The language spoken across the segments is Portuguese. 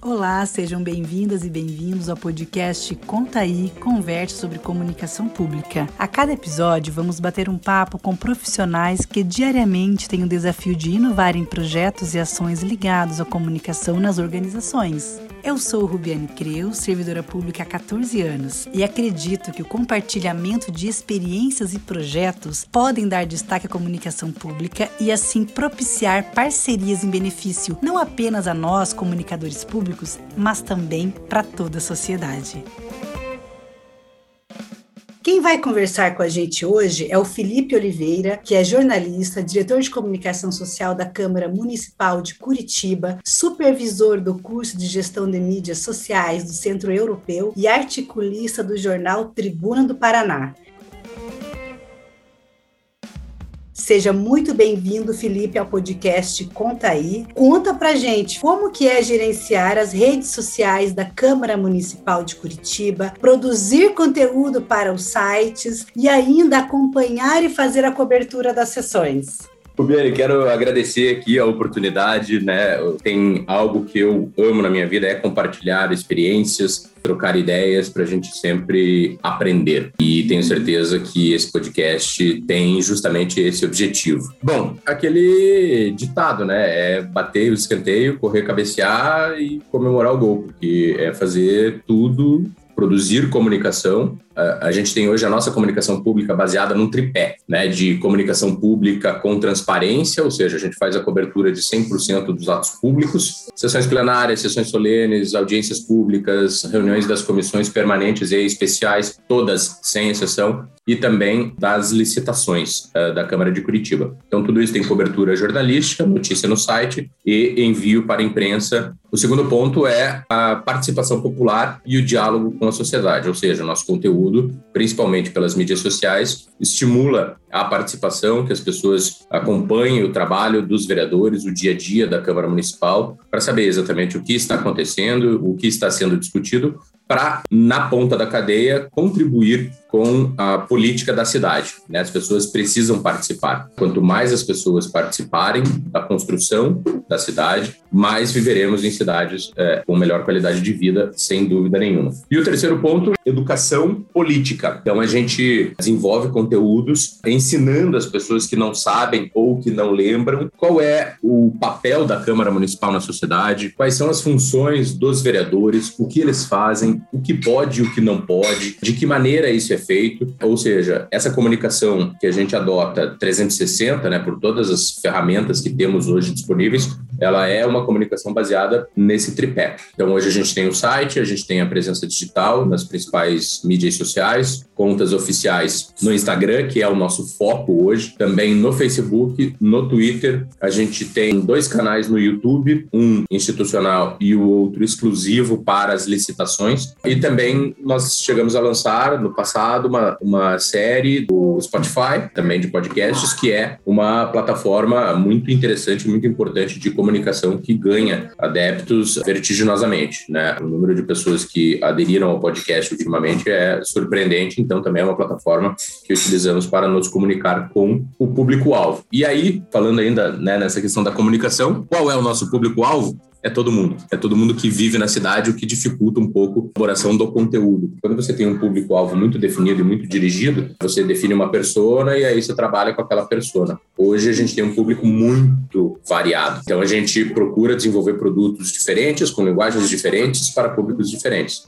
Olá, sejam bem-vindas e bem-vindos ao podcast Conta aí, converte sobre comunicação pública. A cada episódio vamos bater um papo com profissionais que diariamente têm o desafio de inovar em projetos e ações ligados à comunicação nas organizações. Eu sou Rubiane Creu, servidora pública há 14 anos, e acredito que o compartilhamento de experiências e projetos podem dar destaque à comunicação pública e assim propiciar parcerias em benefício não apenas a nós, comunicadores públicos, mas também para toda a sociedade. Quem vai conversar com a gente hoje é o Felipe Oliveira, que é jornalista, diretor de comunicação social da Câmara Municipal de Curitiba, supervisor do curso de gestão de mídias sociais do Centro Europeu e articulista do jornal Tribuna do Paraná. Seja muito bem-vindo, Felipe, ao podcast Conta aí. Conta pra gente como que é gerenciar as redes sociais da Câmara Municipal de Curitiba, produzir conteúdo para os sites e ainda acompanhar e fazer a cobertura das sessões. Rubiane, quero agradecer aqui a oportunidade, né? Tem algo que eu amo na minha vida é compartilhar experiências, trocar ideias para a gente sempre aprender. E tenho certeza que esse podcast tem justamente esse objetivo. Bom, aquele ditado, né? É bater o escanteio, correr, cabecear e comemorar o gol, porque é fazer tudo produzir comunicação. A gente tem hoje a nossa comunicação pública baseada num tripé, né, de comunicação pública com transparência, ou seja, a gente faz a cobertura de 100% dos atos públicos, sessões plenárias, sessões solenes, audiências públicas, reuniões das comissões permanentes e especiais, todas sem exceção, e também das licitações uh, da Câmara de Curitiba. Então, tudo isso tem cobertura jornalística, notícia no site e envio para a imprensa. O segundo ponto é a participação popular e o diálogo com a sociedade, ou seja, nosso conteúdo, principalmente pelas mídias sociais, estimula a participação, que as pessoas acompanhem o trabalho dos vereadores, o dia a dia da Câmara Municipal, para saber exatamente o que está acontecendo, o que está sendo discutido, para, na ponta da cadeia, contribuir com a política da cidade. Né? As pessoas precisam participar. Quanto mais as pessoas participarem da construção da cidade, mais viveremos em cidades é, com melhor qualidade de vida, sem dúvida nenhuma. E o terceiro ponto, educação política. Então, a gente desenvolve conteúdos ensinando as pessoas que não sabem ou que não lembram qual é o papel da Câmara Municipal na sociedade, quais são as funções dos vereadores, o que eles fazem, o que pode e o que não pode, de que maneira isso é feito. Ou seja, essa comunicação que a gente adota 360, né, por todas as ferramentas que temos hoje disponíveis, ela é uma comunicação baseada nesse tripé. Então, hoje a gente tem o site, a gente tem a presença digital nas principais mídias sociais, contas oficiais no Instagram, que é o nosso foco hoje, também no Facebook, no Twitter. A gente tem dois canais no YouTube, um institucional e o outro exclusivo para as licitações. E também nós chegamos a lançar no passado uma, uma série do Spotify, também de podcasts, que é uma plataforma muito interessante, muito importante de comunicação que ganha adeptos vertiginosamente. Né? O número de pessoas que aderiram ao podcast ultimamente é surpreendente, então também é uma plataforma que utilizamos para nos comunicar com o público-alvo. E aí, falando ainda né, nessa questão da comunicação, qual é o nosso público-alvo? É todo mundo. É todo mundo que vive na cidade, o que dificulta um pouco a elaboração do conteúdo. Quando você tem um público-alvo muito definido e muito dirigido, você define uma persona e aí você trabalha com aquela persona. Hoje a gente tem um público muito variado. Então a gente procura desenvolver produtos diferentes, com linguagens diferentes, para públicos diferentes.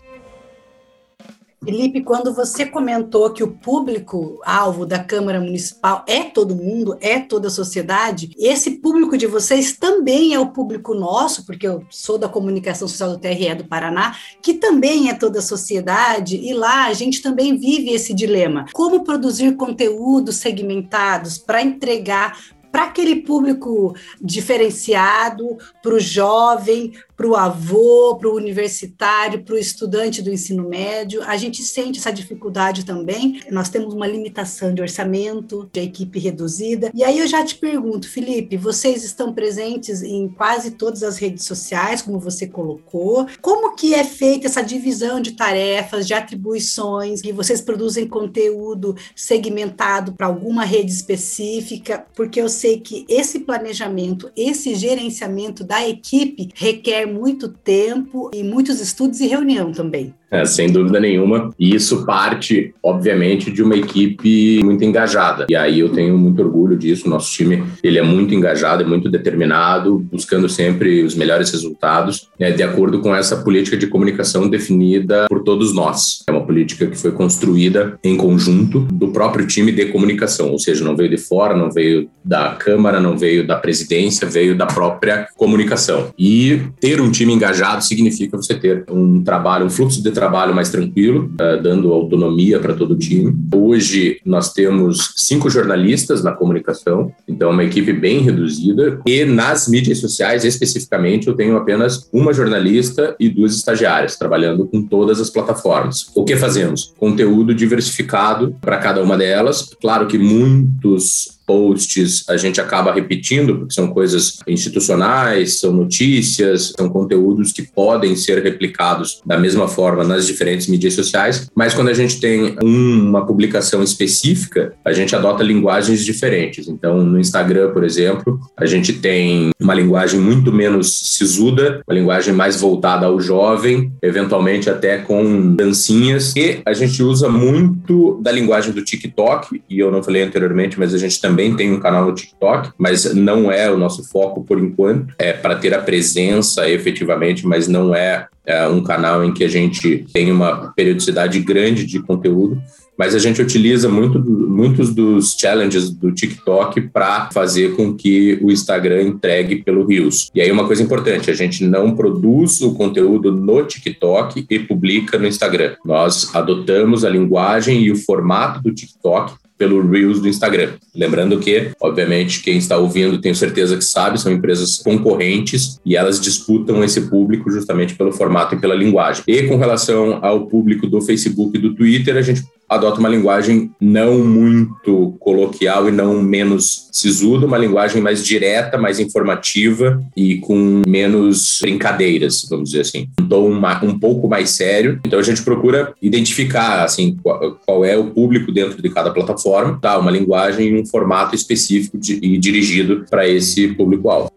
Felipe, quando você comentou que o público-alvo da Câmara Municipal é todo mundo, é toda a sociedade, esse público de vocês também é o público nosso, porque eu sou da comunicação social do TRE do Paraná, que também é toda a sociedade, e lá a gente também vive esse dilema. Como produzir conteúdos segmentados para entregar para aquele público diferenciado, para o jovem, para o avô, para o universitário, para o estudante do ensino médio. A gente sente essa dificuldade também. Nós temos uma limitação de orçamento, de equipe reduzida. E aí eu já te pergunto, Felipe, vocês estão presentes em quase todas as redes sociais, como você colocou. Como que é feita essa divisão de tarefas, de atribuições, que vocês produzem conteúdo segmentado para alguma rede específica? Porque eu sei que esse planejamento, esse gerenciamento da equipe requer muito tempo e muitos estudos e reunião também. É, sem dúvida nenhuma. E isso parte, obviamente, de uma equipe muito engajada. E aí eu tenho muito orgulho disso. Nosso time ele é muito engajado, é muito determinado, buscando sempre os melhores resultados, né, de acordo com essa política de comunicação definida por todos nós. É uma política que foi construída em conjunto do próprio time de comunicação, ou seja, não veio de fora, não veio da Câmara, não veio da presidência, veio da própria comunicação. E ter um time engajado significa você ter um trabalho, um fluxo de trabalho mais tranquilo, uh, dando autonomia para todo o time. Hoje nós temos cinco jornalistas na comunicação, então é uma equipe bem reduzida. E nas mídias sociais, especificamente, eu tenho apenas uma jornalista e duas estagiárias trabalhando com todas as plataformas. O que fazemos? Conteúdo diversificado para cada uma delas. Claro que muitos posts a gente acaba repetindo, porque são coisas institucionais, são notícias, são conteúdos que podem ser replicados da mesma forma nas diferentes mídias sociais, mas quando a gente tem uma publicação específica, a gente adota linguagens diferentes. Então, no Instagram, por exemplo, a gente tem uma linguagem muito menos sisuda, uma linguagem mais voltada ao jovem, eventualmente até com dancinhas, e a gente usa muito da linguagem do TikTok, e eu não falei anteriormente, mas a gente também também tem um canal no TikTok, mas não é o nosso foco por enquanto. É para ter a presença efetivamente, mas não é, é um canal em que a gente tem uma periodicidade grande de conteúdo mas a gente utiliza muito, muitos dos challenges do TikTok para fazer com que o Instagram entregue pelo Reels. E aí uma coisa importante, a gente não produz o conteúdo no TikTok e publica no Instagram. Nós adotamos a linguagem e o formato do TikTok pelo Reels do Instagram. Lembrando que, obviamente, quem está ouvindo, tenho certeza que sabe, são empresas concorrentes e elas disputam esse público justamente pelo formato e pela linguagem. E com relação ao público do Facebook e do Twitter, a gente adota uma linguagem não muito coloquial e não menos sisuda, uma linguagem mais direta, mais informativa e com menos brincadeiras, vamos dizer assim. Um tom um pouco mais sério. Então a gente procura identificar assim qual, qual é o público dentro de cada plataforma, tá? Uma linguagem e um formato específico de, e dirigido para esse público-alvo.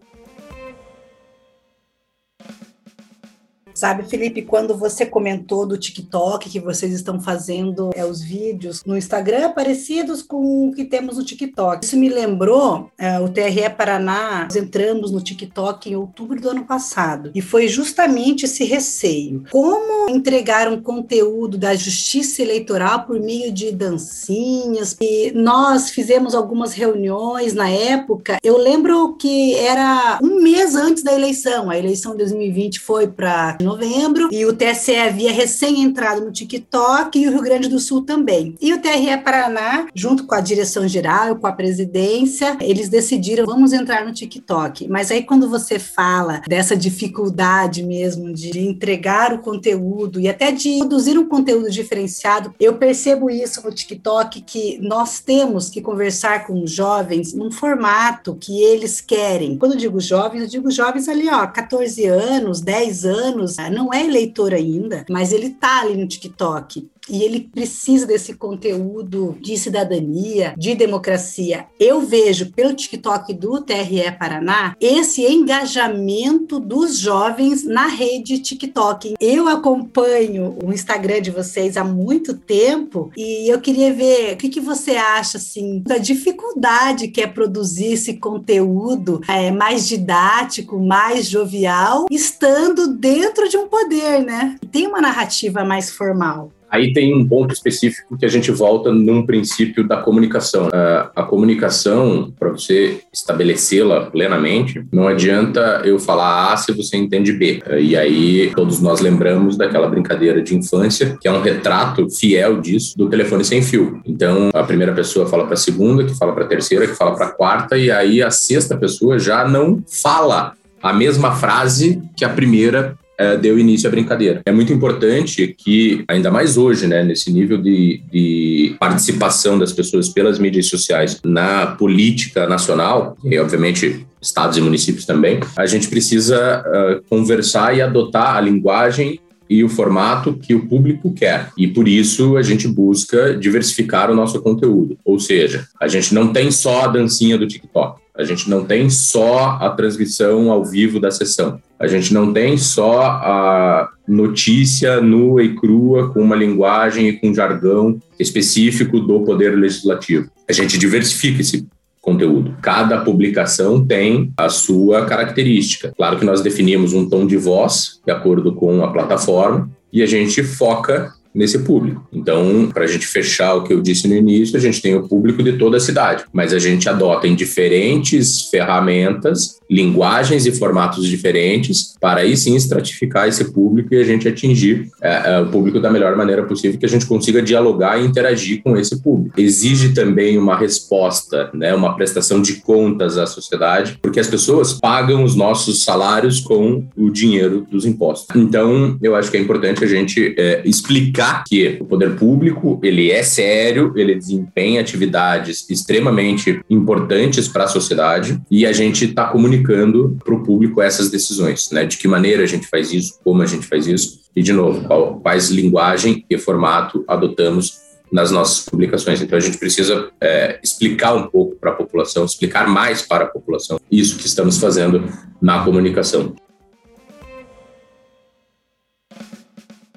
Sabe, Felipe, quando você comentou do TikTok, que vocês estão fazendo é, os vídeos no Instagram parecidos com o que temos no TikTok. Isso me lembrou é, o TRE Paraná, nós entramos no TikTok em outubro do ano passado. E foi justamente esse receio. Como entregar um conteúdo da justiça eleitoral por meio de dancinhas? E nós fizemos algumas reuniões na época. Eu lembro que era um mês antes da eleição. A eleição de 2020 foi para novembro, e o TSE havia recém entrado no TikTok e o Rio Grande do Sul também. E o TRE Paraná, junto com a direção geral, com a presidência, eles decidiram vamos entrar no TikTok. Mas aí quando você fala dessa dificuldade mesmo de entregar o conteúdo e até de produzir um conteúdo diferenciado, eu percebo isso no TikTok que nós temos que conversar com os jovens num formato que eles querem. Quando eu digo jovens, eu digo jovens ali, ó, 14 anos, 10 anos, não é eleitor ainda, mas ele tá ali no TikTok e ele precisa desse conteúdo de cidadania, de democracia. Eu vejo pelo TikTok do TRE Paraná esse engajamento dos jovens na rede TikTok. Eu acompanho o Instagram de vocês há muito tempo e eu queria ver o que, que você acha assim da dificuldade que é produzir esse conteúdo é, mais didático, mais jovial, estando dentro de um poder, né? Tem uma narrativa mais formal. Aí tem um ponto específico que a gente volta num princípio da comunicação. Uh, a comunicação, para você estabelecê-la plenamente, não adianta eu falar A se você entende B. Uh, e aí todos nós lembramos daquela brincadeira de infância, que é um retrato fiel disso, do telefone sem fio. Então, a primeira pessoa fala para a segunda, que fala para a terceira, que fala para a quarta, e aí a sexta pessoa já não fala a mesma frase que a primeira é, deu início à brincadeira. É muito importante que, ainda mais hoje, né, nesse nível de, de participação das pessoas pelas mídias sociais na política nacional, e obviamente estados e municípios também, a gente precisa uh, conversar e adotar a linguagem e o formato que o público quer. E por isso a gente busca diversificar o nosso conteúdo. Ou seja, a gente não tem só a dancinha do TikTok. A gente não tem só a transmissão ao vivo da sessão. A gente não tem só a notícia nua e crua com uma linguagem e com jargão específico do poder legislativo. A gente diversifica esse conteúdo. Cada publicação tem a sua característica. Claro que nós definimos um tom de voz de acordo com a plataforma e a gente foca nesse público. Então, para a gente fechar o que eu disse no início, a gente tem o público de toda a cidade, mas a gente adota em diferentes ferramentas, linguagens e formatos diferentes, para aí sim estratificar esse público e a gente atingir é, é, o público da melhor maneira possível, que a gente consiga dialogar e interagir com esse público. Exige também uma resposta, né, uma prestação de contas à sociedade, porque as pessoas pagam os nossos salários com o dinheiro dos impostos. Então, eu acho que é importante a gente é, explicar explicar que o poder público ele é sério, ele desempenha atividades extremamente importantes para a sociedade e a gente está comunicando para o público essas decisões, né? De que maneira a gente faz isso, como a gente faz isso e de novo qual, quais linguagem e formato adotamos nas nossas publicações. Então a gente precisa é, explicar um pouco para a população, explicar mais para a população isso que estamos fazendo na comunicação.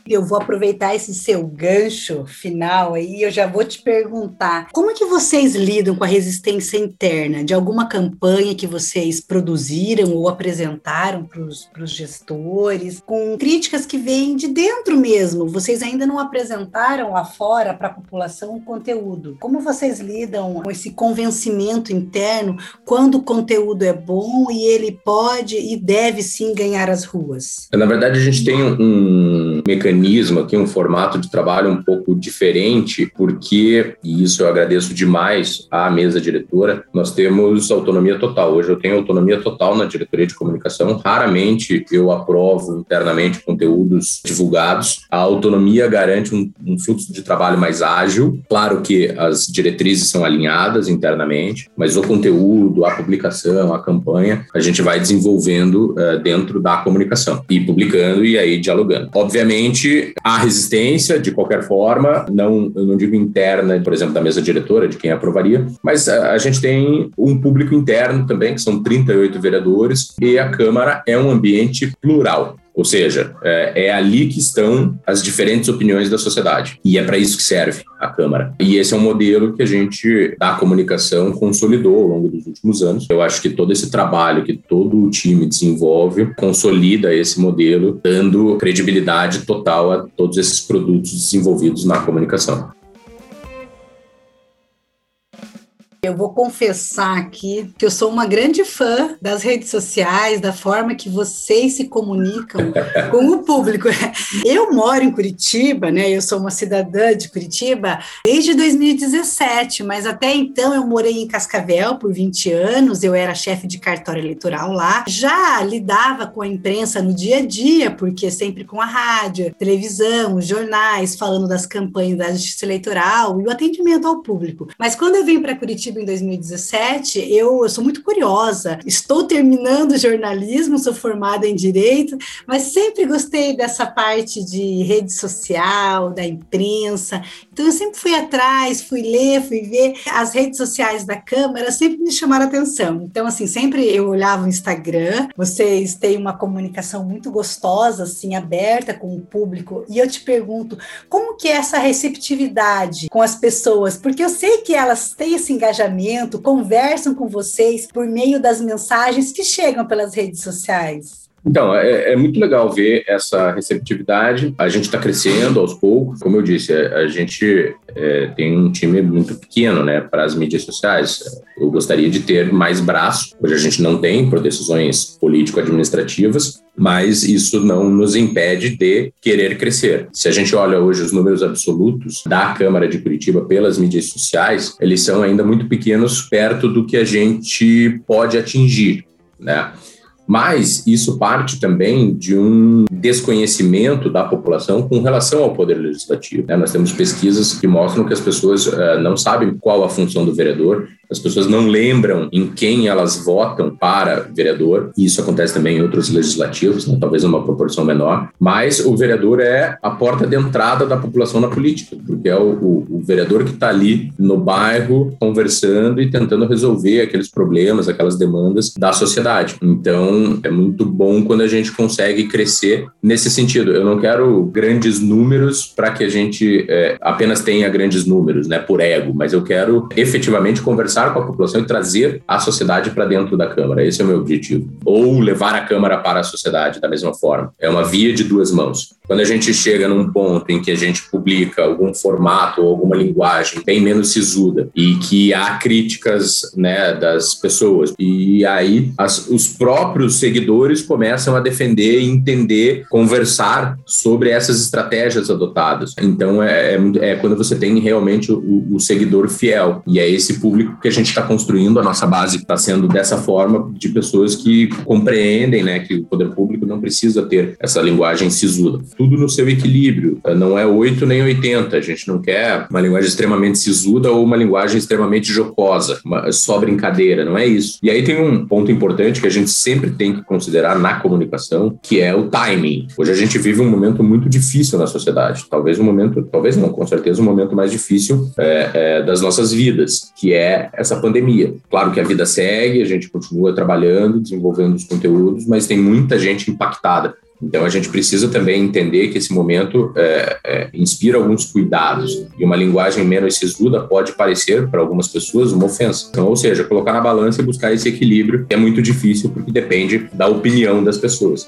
Eu vou aproveitar esse seu gancho final aí, eu já vou te perguntar, como é que vocês lidam com a resistência interna de alguma campanha que vocês produziram ou apresentaram para os gestores, com críticas que vêm de dentro mesmo, vocês ainda não apresentaram lá fora para a população o conteúdo. Como vocês lidam com esse convencimento interno quando o conteúdo é bom e ele pode e deve sim ganhar as ruas? Na verdade, a gente tem um mecanismo mecanismo aqui, um formato de trabalho um pouco diferente, porque, e isso eu agradeço demais à mesa diretora, nós temos autonomia total. Hoje eu tenho autonomia total na diretoria de comunicação. Raramente eu aprovo internamente conteúdos divulgados. A autonomia garante um, um fluxo de trabalho mais ágil. Claro que as diretrizes são alinhadas internamente, mas o conteúdo, a publicação, a campanha, a gente vai desenvolvendo uh, dentro da comunicação e publicando e aí dialogando. Obviamente, existe a resistência, de qualquer forma, não, eu não digo interna, por exemplo, da mesa diretora, de quem aprovaria, mas a, a gente tem um público interno também, que são 38 vereadores, e a Câmara é um ambiente plural. Ou seja, é, é, ali que estão as diferentes opiniões da sociedade. E é para isso que serve a Câmara. E esse é um modelo que a gente, da comunicação, consolidou ao longo dos últimos anos. Eu acho que todo esse trabalho que todo o time desenvolve consolida esse modelo, dando credibilidade total a todos esses produtos desenvolvidos na comunicação. Eu vou confessar aqui que eu sou uma grande fã das redes sociais, da forma que vocês se comunicam com o público. Eu moro em Curitiba, né? Eu sou uma cidadã de Curitiba desde 2017, mas até então eu morei em Cascavel por 20 anos, eu era chefe de cartório eleitoral lá. Já lidava com a imprensa no dia a dia, porque sempre com a rádio, televisão, jornais, falando das campanhas da justiça eleitoral e o atendimento ao público. Mas quando eu vim para Curitiba, em 2017, eu, eu sou muito curiosa. Estou terminando jornalismo, sou formada em direito, mas sempre gostei dessa parte de rede social, da imprensa. Então eu sempre fui atrás, fui ler, fui ver. As redes sociais da Câmara sempre me chamaram atenção. Então, assim, sempre eu olhava o Instagram, vocês têm uma comunicação muito gostosa, assim, aberta com o público, e eu te pergunto, como que é essa receptividade com as pessoas? Porque eu sei que elas têm esse engajamento engajamento, conversam com vocês por meio das mensagens que chegam pelas redes sociais? Então, é, é, muito legal ver essa receptividade. A gente está crescendo aos poucos. Como eu disse, a, a gente é, tem um time muito pequeno né, para as mídias sociais. Eu gostaria de ter mais braço. Hoje a gente não tem, por decisões político-administrativas, mas isso não nos impede de querer crescer. Se a gente olha hoje os números absolutos da Câmara de Curitiba pelas mídias sociais, eles são ainda muito pequenos perto do que a gente pode atingir. Né? Mas isso parte também de um desconhecimento da população com relação ao poder legislativo. Né? Nós temos pesquisas que mostram que as pessoas uh, não sabem qual a função do vereador, as pessoas não lembram em quem elas votam para vereador, e isso acontece também em outros legislativos, né? talvez numa proporção menor, mas o vereador é a porta de entrada da população na política, porque é o, o, o vereador que está ali no bairro conversando e tentando resolver aqueles problemas, aquelas demandas da sociedade. Então, é muito bom quando a gente consegue crescer nesse sentido. Eu não quero grandes números para que a gente é, apenas tenha grandes números, né, por ego, mas eu quero efetivamente conversar conversar com a população e trazer a sociedade para dentro da Câmara. Esse é o meu objetivo. Ou levar a Câmara para a sociedade da mesma forma. É uma via de duas mãos. Quando a gente chega num ponto em que a gente publica algum formato ou alguma linguagem bem menos sisuda e que há críticas né, das pessoas, e aí as, os próprios seguidores começam a defender, entender, conversar sobre essas estratégias adotadas. Então é, é, é quando você tem realmente o, o seguidor fiel, e é esse público que a gente está construindo, a nossa base está sendo dessa forma, de pessoas que compreendem né, que o poder público não precisa ter essa linguagem sisuda. Tudo no seu equilíbrio, não é 8 nem 80. A gente não quer uma linguagem extremamente sisuda ou uma linguagem extremamente jocosa, uma, só brincadeira, não é isso. E aí tem um ponto importante que a gente sempre tem que considerar na comunicação, que é o timing. Hoje a gente vive um momento muito difícil na sociedade, talvez um momento, talvez não, com certeza um momento mais difícil é, é, das nossas vidas, que é essa pandemia. Claro que a vida segue, a gente continua trabalhando, desenvolvendo os conteúdos, mas tem muita gente impactada. Então a gente precisa também entender que esse momento é, é, inspira alguns cuidados e uma linguagem menos sisuda pode parecer para algumas pessoas uma ofensa. Então, ou seja, colocar na balança e buscar esse equilíbrio é muito difícil porque depende da opinião das pessoas.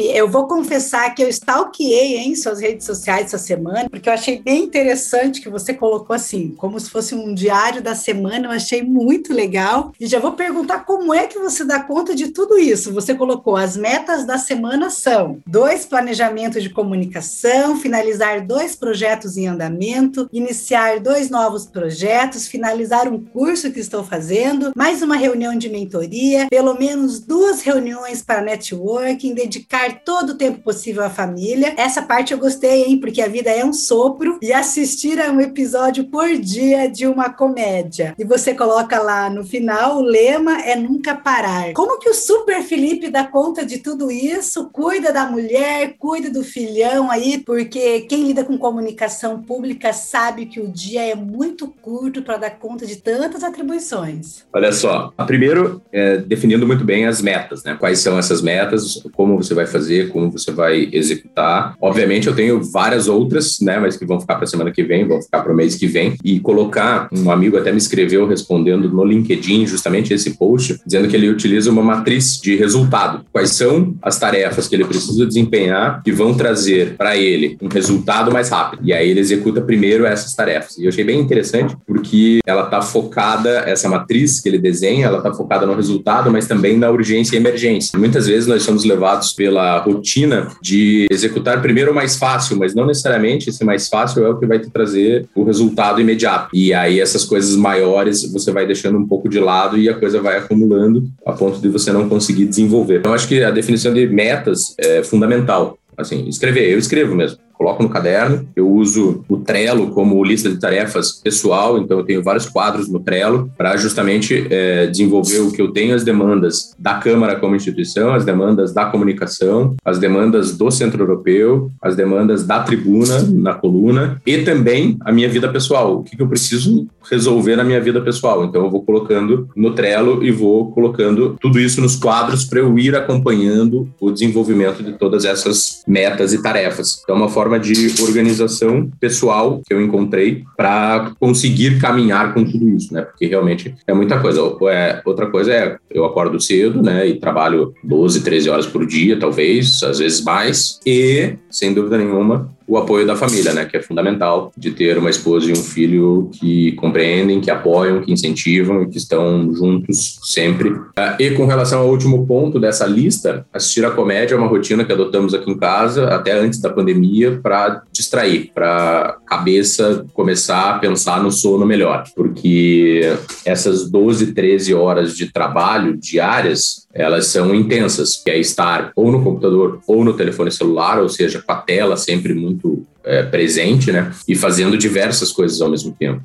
Eu vou confessar que eu stalkeei em suas redes sociais essa semana, porque eu achei bem interessante que você colocou assim, como se fosse um diário da semana, eu achei muito legal. E já vou perguntar como é que você dá conta de tudo isso. Você colocou as metas da semana são dois planejamentos de comunicação, finalizar dois projetos em andamento, iniciar dois novos projetos, finalizar um curso que estou fazendo, mais uma reunião de mentoria, pelo menos duas reuniões para networking, dedicar dedicar todo o tempo possível à família. Essa parte eu gostei, hein? Porque a vida é um sopro e assistir a um episódio por dia de uma comédia. E você coloca lá no final, o lema é nunca parar. Como que o Super Felipe dá conta de tudo isso? Cuida da mulher, cuida do filhão aí, porque quem lida com comunicação pública sabe que o dia é muito curto para dar conta de tantas atribuições. Olha só, primeiro, é, definindo muito bem as metas, né? Quais são essas metas, como você vai fazer fazer, como você vai executar. Obviamente, eu tenho várias outras, né, mas que vão ficar para semana que vem, vão ficar para o mês que vem. E colocar, um amigo até me escreveu respondendo no LinkedIn justamente esse post, dizendo que ele utiliza uma matriz de resultado. Quais são as tarefas que ele precisa desempenhar que vão trazer para ele um resultado mais rápido? E aí ele executa primeiro essas tarefas. E eu achei bem interessante porque ela está focada, essa matriz que ele desenha, ela está focada no resultado, mas também na urgência e emergência. Muitas vezes nós somos levados pela rotina de executar primeiro o mais fácil, mas não necessariamente esse mais fácil é o que vai te trazer o resultado imediato. E aí essas coisas maiores você vai deixando um pouco de lado e a coisa vai acumulando a ponto de você não conseguir desenvolver. Então acho que a definição de metas é fundamental. Assim, escrever, eu escrevo mesmo coloco no caderno. Eu uso o Trello como lista de tarefas pessoal, então eu tenho vários quadros no Trello para justamente é, desenvolver o que eu tenho, as demandas da Câmara como instituição, as demandas da comunicação, as demandas do Centro Europeu, as demandas da tribuna, na coluna, e também a minha vida pessoal. O que, que eu preciso resolver na minha vida pessoal. Então eu vou colocando no Trello e vou colocando tudo isso nos quadros para eu ir acompanhando o desenvolvimento de todas essas metas e tarefas. Então é uma forma forma de organização pessoal que eu encontrei para conseguir caminhar com tudo isso, né? Porque realmente é muita coisa. É, outra coisa é, eu acordo cedo, né? E trabalho 12, 13 horas por dia, talvez, às vezes mais. E, sem dúvida nenhuma, o apoio da família, né, que é fundamental de ter uma esposa e um filho que compreendem, que apoiam, que incentivam e que estão juntos sempre. Ah, e com relação ao último ponto dessa lista, assistir a comédia é uma rotina que adotamos aqui em casa até antes da pandemia para distrair, para cabeça começar a pensar no sono melhor, porque essas 12, 13 horas de trabalho diárias, elas são intensas, que é estar ou no computador ou no telefone celular, ou seja, com a tela sempre muito é, presente, né? E fazendo diversas coisas ao mesmo tempo.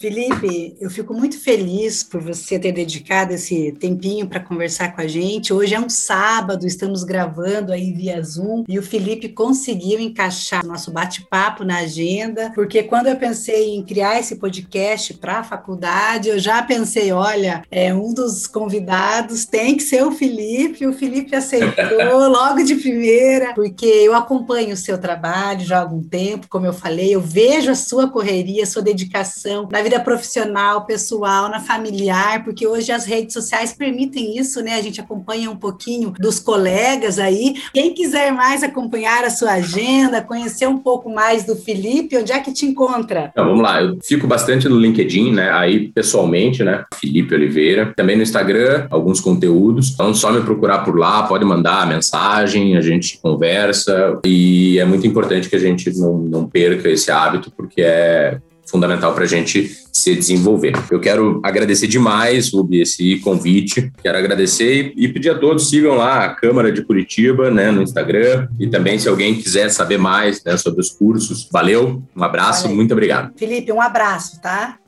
Felipe, eu fico muito feliz por você ter dedicado esse tempinho para conversar com a gente. Hoje é um sábado, estamos gravando aí via Zoom e o Felipe conseguiu encaixar nosso bate-papo na agenda, porque quando eu pensei em criar esse podcast para a faculdade, eu já pensei, olha, é um dos convidados tem que ser o Felipe. O Felipe aceitou logo de primeira, porque eu acompanho o seu trabalho já há algum tempo, como eu falei, eu vejo a sua correria, a sua dedicação na vida vida profissional, pessoal, na familiar, porque hoje as redes sociais permitem isso, né? A gente acompanha um pouquinho dos colegas aí. Quem quiser mais acompanhar a sua agenda, conhecer um pouco mais do Felipe, onde é que te encontra? Então, vamos lá, eu fico bastante no LinkedIn, né? Aí pessoalmente, né? Felipe Oliveira. Também no Instagram, alguns conteúdos. Então, só me procurar por lá, pode mandar mensagem, a gente conversa. E é muito importante que a gente não, não perca esse hábito, porque é fundamental para a gente se desenvolver. Eu quero agradecer demais, Rubi, esse convite. Quero agradecer e, pedir a todos sigam lá a Câmara de Curitiba, né, no Instagram e também se alguém quiser saber mais né, sobre os cursos. Valeu, um abraço, Valeu. muito obrigado. Felipe, um abraço, tá?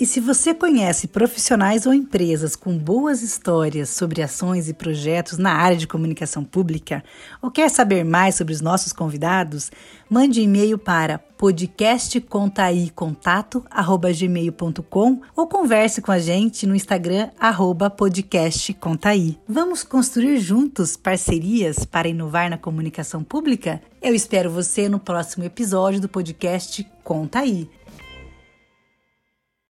E se você conhece profissionais ou empresas com boas histórias sobre ações e projetos na área de comunicação pública, ou quer saber mais sobre os nossos convidados, mande e-mail para podcastcontaícontato@gmail.com ou converse com a gente no Instagram podcastcontaí. Vamos construir juntos parcerias para inovar na comunicação pública? Eu espero você no próximo episódio do podcast Contaí.